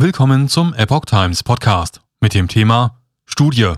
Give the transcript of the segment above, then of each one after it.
Willkommen zum Epoch Times Podcast mit dem Thema Studie.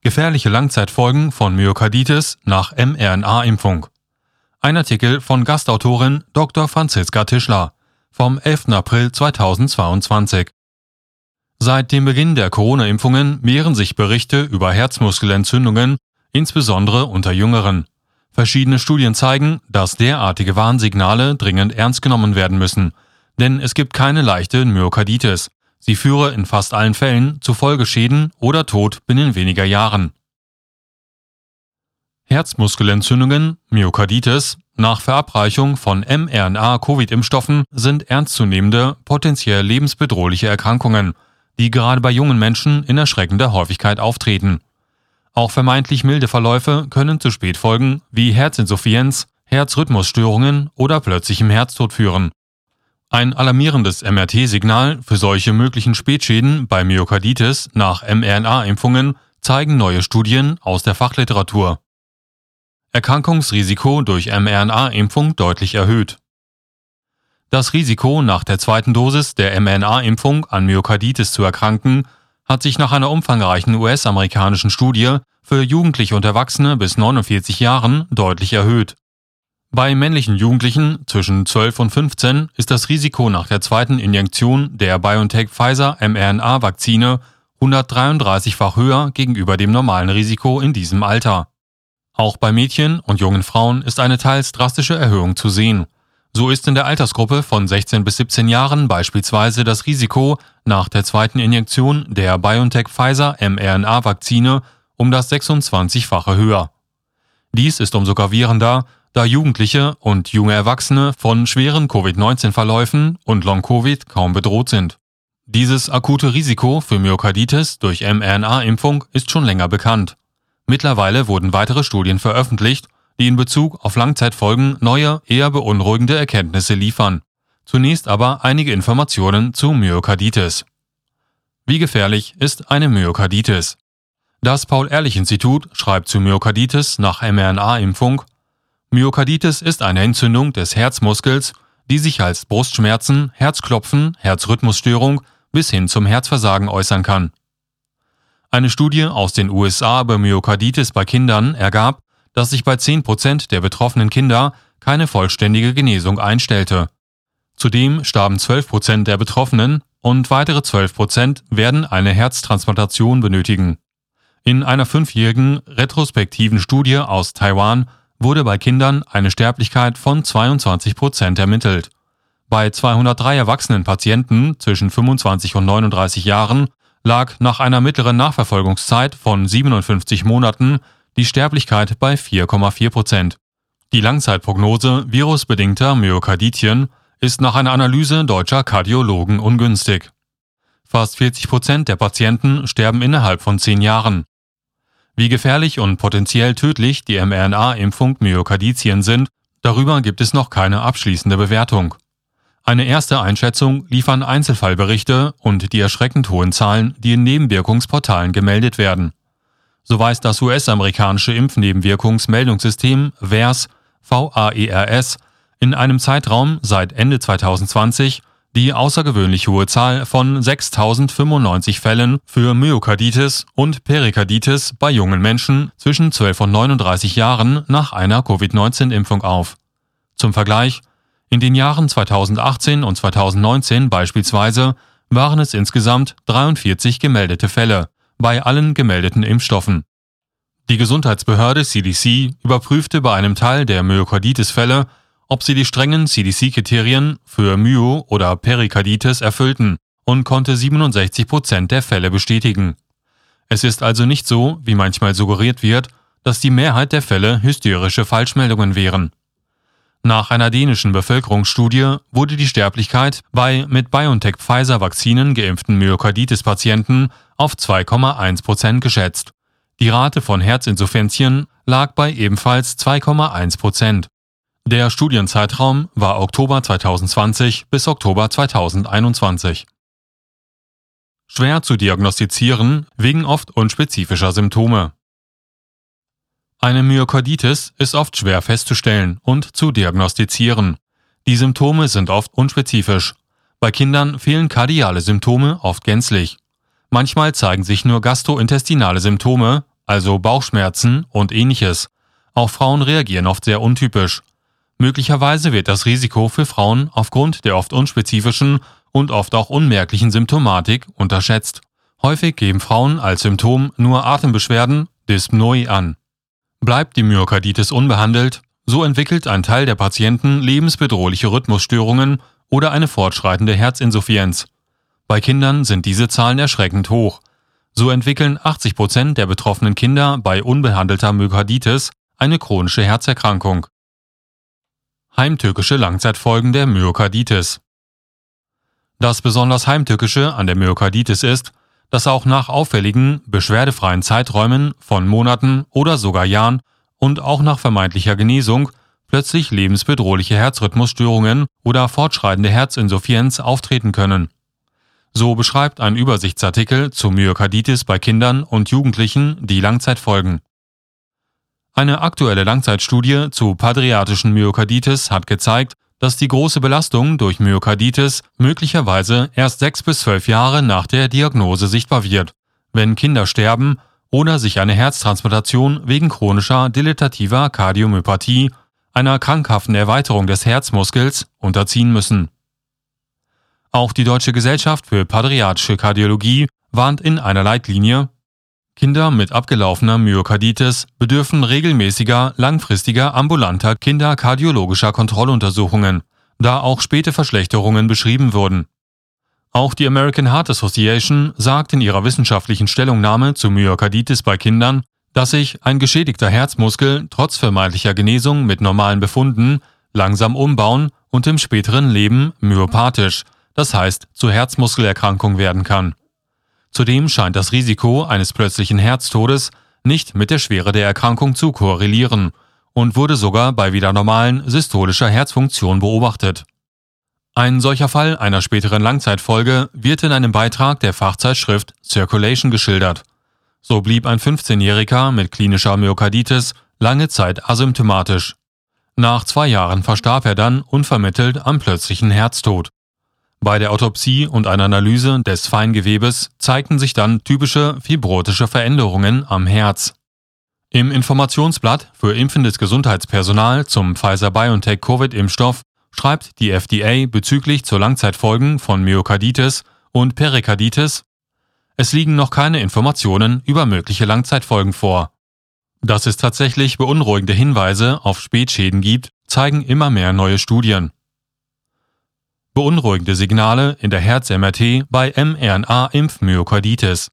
Gefährliche Langzeitfolgen von Myokarditis nach mRNA-Impfung. Ein Artikel von Gastautorin Dr. Franziska Tischler vom 11. April 2022. Seit dem Beginn der Corona-Impfungen mehren sich Berichte über Herzmuskelentzündungen, insbesondere unter Jüngeren. Verschiedene Studien zeigen, dass derartige Warnsignale dringend ernst genommen werden müssen, denn es gibt keine leichte Myokarditis. Sie führe in fast allen Fällen zu Folgeschäden oder Tod binnen weniger Jahren. Herzmuskelentzündungen, Myokarditis, nach Verabreichung von mRNA-Covid-Impfstoffen sind ernstzunehmende, potenziell lebensbedrohliche Erkrankungen, die gerade bei jungen Menschen in erschreckender Häufigkeit auftreten. Auch vermeintlich milde Verläufe können zu Spätfolgen wie Herzinsuffizienz, Herzrhythmusstörungen oder plötzlichem Herztod führen. Ein alarmierendes MRT-Signal für solche möglichen Spätschäden bei Myokarditis nach mRNA-Impfungen zeigen neue Studien aus der Fachliteratur. Erkrankungsrisiko durch mRNA-Impfung deutlich erhöht. Das Risiko, nach der zweiten Dosis der mRNA-Impfung an Myokarditis zu erkranken, hat sich nach einer umfangreichen US-amerikanischen Studie für Jugendliche und Erwachsene bis 49 Jahren deutlich erhöht. Bei männlichen Jugendlichen zwischen 12 und 15 ist das Risiko nach der zweiten Injektion der BioNTech-Pfizer mRNA-Vakzine 133-fach höher gegenüber dem normalen Risiko in diesem Alter. Auch bei Mädchen und jungen Frauen ist eine teils drastische Erhöhung zu sehen. So ist in der Altersgruppe von 16 bis 17 Jahren beispielsweise das Risiko nach der zweiten Injektion der BioNTech Pfizer mRNA-Vakzine um das 26-fache höher. Dies ist umso gravierender, da Jugendliche und junge Erwachsene von schweren Covid-19-Verläufen und Long-Covid kaum bedroht sind. Dieses akute Risiko für Myokarditis durch mRNA-Impfung ist schon länger bekannt. Mittlerweile wurden weitere Studien veröffentlicht, die in Bezug auf Langzeitfolgen neue, eher beunruhigende Erkenntnisse liefern. Zunächst aber einige Informationen zu Myokarditis. Wie gefährlich ist eine Myokarditis? Das Paul-Ehrlich-Institut schreibt zu Myokarditis nach mRNA-Impfung, Myokarditis ist eine Entzündung des Herzmuskels, die sich als Brustschmerzen, Herzklopfen, Herzrhythmusstörung bis hin zum Herzversagen äußern kann. Eine Studie aus den USA über Myokarditis bei Kindern ergab, dass sich bei 10% der betroffenen Kinder keine vollständige Genesung einstellte. Zudem starben 12% der Betroffenen und weitere 12% werden eine Herztransplantation benötigen. In einer fünfjährigen retrospektiven Studie aus Taiwan wurde bei Kindern eine Sterblichkeit von 22% ermittelt. Bei 203 erwachsenen Patienten zwischen 25 und 39 Jahren lag nach einer mittleren Nachverfolgungszeit von 57 Monaten die Sterblichkeit bei 4,4 Prozent. Die Langzeitprognose virusbedingter Myokarditien ist nach einer Analyse deutscher Kardiologen ungünstig. Fast 40 Prozent der Patienten sterben innerhalb von zehn Jahren. Wie gefährlich und potenziell tödlich die mRNA-Impfung Myokarditien sind, darüber gibt es noch keine abschließende Bewertung. Eine erste Einschätzung liefern Einzelfallberichte und die erschreckend hohen Zahlen, die in Nebenwirkungsportalen gemeldet werden. So weist das US-amerikanische Impfnebenwirkungsmeldungssystem VAERS in einem Zeitraum seit Ende 2020 die außergewöhnlich hohe Zahl von 6.095 Fällen für Myokarditis und Perikarditis bei jungen Menschen zwischen 12 und 39 Jahren nach einer Covid-19-Impfung auf. Zum Vergleich, in den Jahren 2018 und 2019 beispielsweise waren es insgesamt 43 gemeldete Fälle bei allen gemeldeten Impfstoffen. Die Gesundheitsbehörde CDC überprüfte bei einem Teil der Myokarditis-Fälle, ob sie die strengen CDC-Kriterien für Myo- oder Perikarditis erfüllten und konnte 67 Prozent der Fälle bestätigen. Es ist also nicht so, wie manchmal suggeriert wird, dass die Mehrheit der Fälle hysterische Falschmeldungen wären. Nach einer dänischen Bevölkerungsstudie wurde die Sterblichkeit bei mit BioNTech-Pfizer-Vakzinen geimpften Myokarditis-Patienten auf 2,1 Prozent geschätzt. Die Rate von Herzinsuffizienzien lag bei ebenfalls 2,1 Prozent. Der Studienzeitraum war Oktober 2020 bis Oktober 2021. Schwer zu diagnostizieren wegen oft unspezifischer Symptome. Eine Myokarditis ist oft schwer festzustellen und zu diagnostizieren. Die Symptome sind oft unspezifisch. Bei Kindern fehlen kardiale Symptome oft gänzlich. Manchmal zeigen sich nur gastrointestinale Symptome, also Bauchschmerzen und ähnliches. Auch Frauen reagieren oft sehr untypisch. Möglicherweise wird das Risiko für Frauen aufgrund der oft unspezifischen und oft auch unmerklichen Symptomatik unterschätzt. Häufig geben Frauen als Symptom nur Atembeschwerden, Dyspnoe an. Bleibt die Myokarditis unbehandelt, so entwickelt ein Teil der Patienten lebensbedrohliche Rhythmusstörungen oder eine fortschreitende Herzinsuffizienz. Bei Kindern sind diese Zahlen erschreckend hoch. So entwickeln 80 Prozent der betroffenen Kinder bei unbehandelter Myokarditis eine chronische Herzerkrankung. Heimtückische Langzeitfolgen der Myokarditis. Das besonders Heimtückische an der Myokarditis ist, dass auch nach auffälligen, beschwerdefreien Zeiträumen von Monaten oder sogar Jahren und auch nach vermeintlicher Genesung plötzlich lebensbedrohliche Herzrhythmusstörungen oder fortschreitende Herzinsuffizienz auftreten können. So beschreibt ein Übersichtsartikel zu Myokarditis bei Kindern und Jugendlichen die Langzeitfolgen. Eine aktuelle Langzeitstudie zu padriatischen Myokarditis hat gezeigt, dass die große Belastung durch Myokarditis möglicherweise erst sechs bis zwölf Jahre nach der Diagnose sichtbar wird, wenn Kinder sterben oder sich eine Herztransplantation wegen chronischer dilatativer Kardiomyopathie, einer krankhaften Erweiterung des Herzmuskels, unterziehen müssen. Auch die Deutsche Gesellschaft für Padriatische Kardiologie warnt in einer Leitlinie, Kinder mit abgelaufener Myokarditis bedürfen regelmäßiger, langfristiger ambulanter kinderkardiologischer Kontrolluntersuchungen, da auch späte Verschlechterungen beschrieben wurden. Auch die American Heart Association sagt in ihrer wissenschaftlichen Stellungnahme zu Myokarditis bei Kindern, dass sich ein geschädigter Herzmuskel trotz vermeintlicher Genesung mit normalen Befunden langsam umbauen und im späteren Leben myopathisch, das heißt zu Herzmuskelerkrankung werden kann. Zudem scheint das Risiko eines plötzlichen Herztodes nicht mit der Schwere der Erkrankung zu korrelieren und wurde sogar bei wieder normalen systolischer Herzfunktion beobachtet. Ein solcher Fall einer späteren Langzeitfolge wird in einem Beitrag der Fachzeitschrift Circulation geschildert. So blieb ein 15-Jähriger mit klinischer Myokarditis lange Zeit asymptomatisch. Nach zwei Jahren verstarb er dann unvermittelt am plötzlichen Herztod. Bei der Autopsie und einer Analyse des Feingewebes zeigten sich dann typische fibrotische Veränderungen am Herz. Im Informationsblatt für impfendes Gesundheitspersonal zum Pfizer-BioNTech Covid-Impfstoff schreibt die FDA bezüglich zur Langzeitfolgen von Myokarditis und Perikarditis, es liegen noch keine Informationen über mögliche Langzeitfolgen vor. Dass es tatsächlich beunruhigende Hinweise auf Spätschäden gibt, zeigen immer mehr neue Studien beunruhigende Signale in der Herz-MRT bei mRNA-Impfmyokarditis.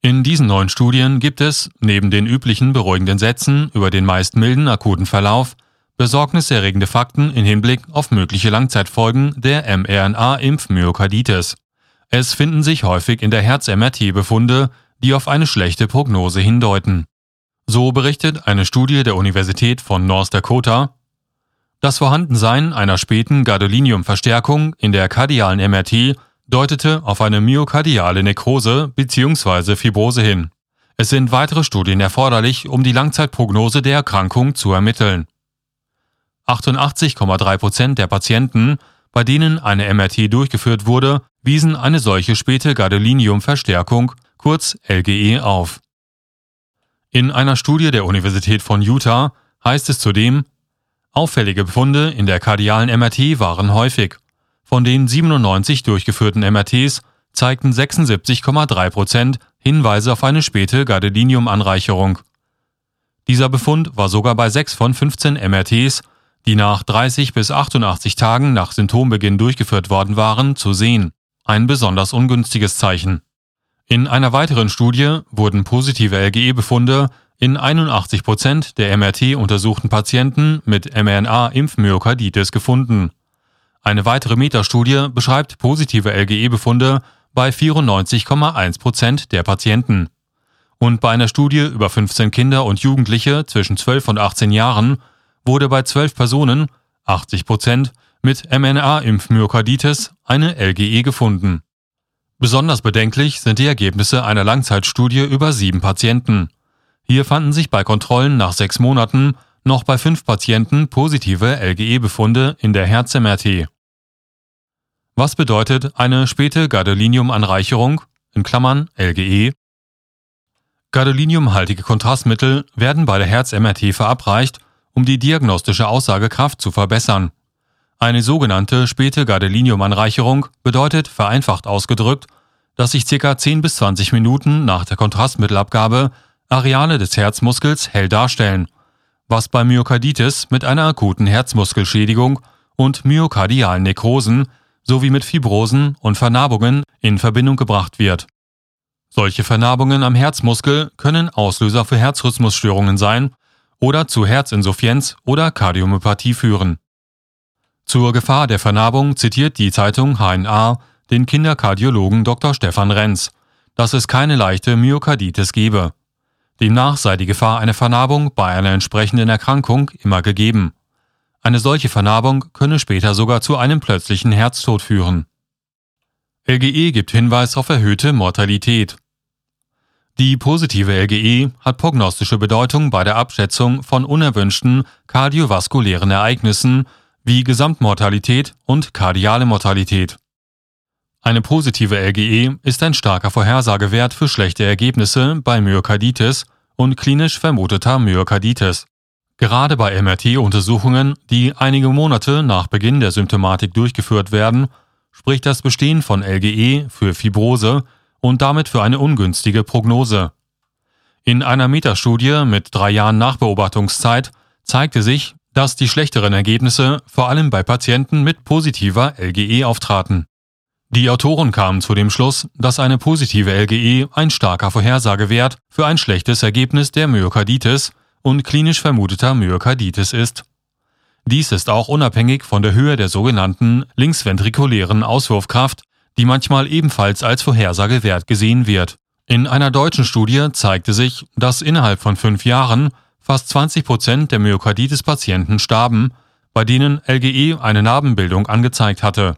In diesen neuen Studien gibt es, neben den üblichen beruhigenden Sätzen über den meist milden akuten Verlauf, besorgniserregende Fakten in Hinblick auf mögliche Langzeitfolgen der mRNA-Impfmyokarditis. Es finden sich häufig in der Herz-MRT Befunde, die auf eine schlechte Prognose hindeuten. So berichtet eine Studie der Universität von North Dakota, das Vorhandensein einer späten Gadolinium-Verstärkung in der kardialen MRT deutete auf eine myokardiale Nekrose bzw. Fibrose hin. Es sind weitere Studien erforderlich, um die Langzeitprognose der Erkrankung zu ermitteln. 88,3 Prozent der Patienten, bei denen eine MRT durchgeführt wurde, wiesen eine solche späte Gadolinium-Verstärkung, kurz LGE, auf. In einer Studie der Universität von Utah heißt es zudem, Auffällige Befunde in der kardialen MRT waren häufig. Von den 97 durchgeführten MRTs zeigten 76,3 Prozent Hinweise auf eine späte Gadolinium-Anreicherung. Dieser Befund war sogar bei 6 von 15 MRTs, die nach 30 bis 88 Tagen nach Symptombeginn durchgeführt worden waren, zu sehen. Ein besonders ungünstiges Zeichen. In einer weiteren Studie wurden positive LGE-Befunde in 81 Prozent der MRT untersuchten Patienten mit mRNA-Impfmyokarditis gefunden. Eine weitere Metastudie beschreibt positive LGE-Befunde bei 94,1 Prozent der Patienten. Und bei einer Studie über 15 Kinder und Jugendliche zwischen 12 und 18 Jahren wurde bei 12 Personen, 80 Prozent, mit mRNA-Impfmyokarditis eine LGE gefunden. Besonders bedenklich sind die Ergebnisse einer Langzeitstudie über sieben Patienten. Hier fanden sich bei Kontrollen nach sechs Monaten noch bei fünf Patienten positive LGE-Befunde in der Herz-MRT. Was bedeutet eine späte Gadolinium-Anreicherung LGE? Gadoliniumhaltige Kontrastmittel werden bei der Herz-MRT verabreicht, um die diagnostische Aussagekraft zu verbessern. Eine sogenannte späte Gadolinium-Anreicherung bedeutet vereinfacht ausgedrückt, dass sich ca. 10 bis 20 Minuten nach der Kontrastmittelabgabe Areale des Herzmuskels hell darstellen, was bei Myokarditis mit einer akuten Herzmuskelschädigung und myokardialen Nekrosen sowie mit Fibrosen und Vernarbungen in Verbindung gebracht wird. Solche Vernarbungen am Herzmuskel können Auslöser für Herzrhythmusstörungen sein oder zu Herzinsuffizienz oder Kardiomyopathie führen. Zur Gefahr der Vernarbung zitiert die Zeitung HNA den Kinderkardiologen Dr. Stefan Renz, dass es keine leichte Myokarditis gebe. Demnach sei die Gefahr einer Vernarbung bei einer entsprechenden Erkrankung immer gegeben. Eine solche Vernarbung könne später sogar zu einem plötzlichen Herztod führen. LGE gibt Hinweis auf erhöhte Mortalität. Die positive LGE hat prognostische Bedeutung bei der Abschätzung von unerwünschten kardiovaskulären Ereignissen wie Gesamtmortalität und kardiale Mortalität. Eine positive LGE ist ein starker Vorhersagewert für schlechte Ergebnisse bei Myokarditis und klinisch vermuteter Myokarditis. Gerade bei MRT-Untersuchungen, die einige Monate nach Beginn der Symptomatik durchgeführt werden, spricht das Bestehen von LGE für Fibrose und damit für eine ungünstige Prognose. In einer Metastudie mit drei Jahren Nachbeobachtungszeit zeigte sich, dass die schlechteren Ergebnisse vor allem bei Patienten mit positiver LGE auftraten. Die Autoren kamen zu dem Schluss, dass eine positive LGE ein starker Vorhersagewert für ein schlechtes Ergebnis der Myokarditis und klinisch vermuteter Myokarditis ist. Dies ist auch unabhängig von der Höhe der sogenannten linksventrikulären Auswurfkraft, die manchmal ebenfalls als Vorhersagewert gesehen wird. In einer deutschen Studie zeigte sich, dass innerhalb von fünf Jahren fast 20 Prozent der Myokarditis-Patienten starben, bei denen LGE eine Narbenbildung angezeigt hatte.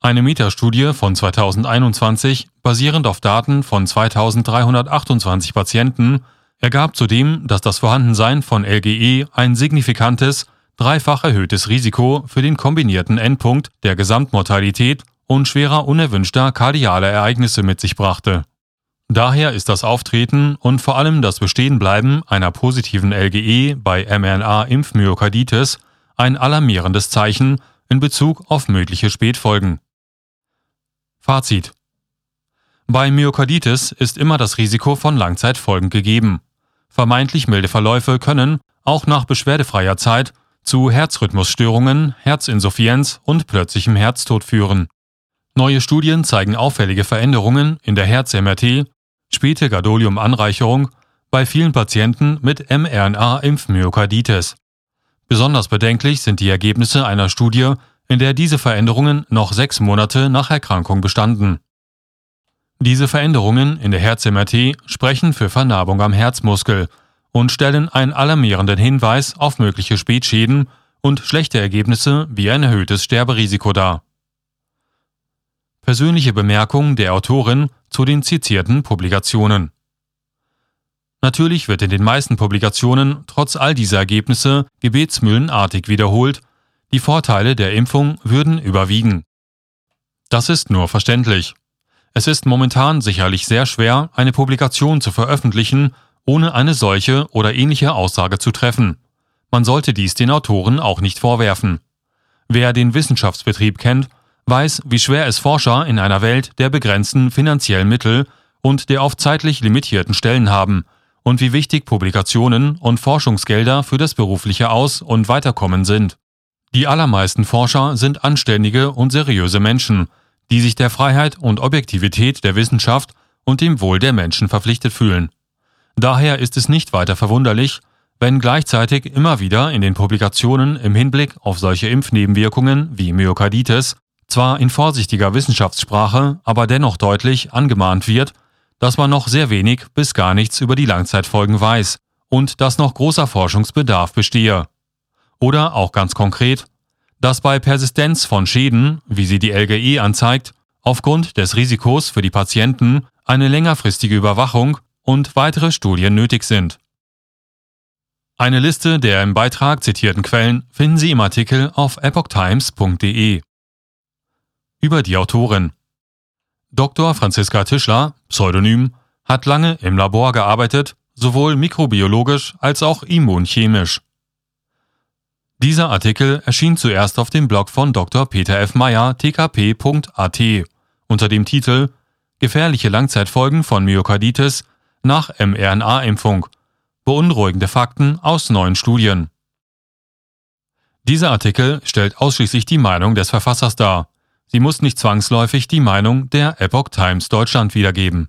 Eine Metastudie von 2021, basierend auf Daten von 2328 Patienten, ergab zudem, dass das Vorhandensein von LGE ein signifikantes, dreifach erhöhtes Risiko für den kombinierten Endpunkt der Gesamtmortalität und schwerer unerwünschter kardialer Ereignisse mit sich brachte. Daher ist das Auftreten und vor allem das Bestehenbleiben einer positiven LGE bei mRNA-Impfmyokarditis ein alarmierendes Zeichen in Bezug auf mögliche Spätfolgen. Fazit Bei Myokarditis ist immer das Risiko von Langzeitfolgen gegeben. Vermeintlich milde Verläufe können, auch nach beschwerdefreier Zeit, zu Herzrhythmusstörungen, Herzinsuffizienz und plötzlichem Herztod führen. Neue Studien zeigen auffällige Veränderungen in der Herz-MRT, späte Gadolium-Anreicherung bei vielen Patienten mit mRNA-Impfmyokarditis. Besonders bedenklich sind die Ergebnisse einer Studie in der diese Veränderungen noch sechs Monate nach Erkrankung bestanden. Diese Veränderungen in der Herz-MRT sprechen für Vernarbung am Herzmuskel und stellen einen alarmierenden Hinweis auf mögliche Spätschäden und schlechte Ergebnisse wie ein erhöhtes Sterberisiko dar. Persönliche Bemerkung der Autorin zu den zitierten Publikationen. Natürlich wird in den meisten Publikationen trotz all dieser Ergebnisse gebetsmühlenartig wiederholt, die Vorteile der Impfung würden überwiegen. Das ist nur verständlich. Es ist momentan sicherlich sehr schwer, eine Publikation zu veröffentlichen, ohne eine solche oder ähnliche Aussage zu treffen. Man sollte dies den Autoren auch nicht vorwerfen. Wer den Wissenschaftsbetrieb kennt, weiß, wie schwer es Forscher in einer Welt der begrenzten finanziellen Mittel und der oft zeitlich limitierten Stellen haben und wie wichtig Publikationen und Forschungsgelder für das berufliche Aus- und Weiterkommen sind. Die allermeisten Forscher sind anständige und seriöse Menschen, die sich der Freiheit und Objektivität der Wissenschaft und dem Wohl der Menschen verpflichtet fühlen. Daher ist es nicht weiter verwunderlich, wenn gleichzeitig immer wieder in den Publikationen im Hinblick auf solche Impfnebenwirkungen wie Myokarditis zwar in vorsichtiger Wissenschaftssprache, aber dennoch deutlich angemahnt wird, dass man noch sehr wenig bis gar nichts über die Langzeitfolgen weiß und dass noch großer Forschungsbedarf bestehe. Oder auch ganz konkret, dass bei Persistenz von Schäden, wie sie die LGE anzeigt, aufgrund des Risikos für die Patienten eine längerfristige Überwachung und weitere Studien nötig sind. Eine Liste der im Beitrag zitierten Quellen finden Sie im Artikel auf epochtimes.de. über die Autorin. Dr. Franziska Tischler, Pseudonym, hat lange im Labor gearbeitet, sowohl mikrobiologisch als auch immunchemisch. Dieser Artikel erschien zuerst auf dem Blog von Dr. Peter F. Meyer tkp.at unter dem Titel Gefährliche Langzeitfolgen von Myokarditis nach mRNA-Impfung. Beunruhigende Fakten aus neuen Studien. Dieser Artikel stellt ausschließlich die Meinung des Verfassers dar. Sie muss nicht zwangsläufig die Meinung der Epoch Times Deutschland wiedergeben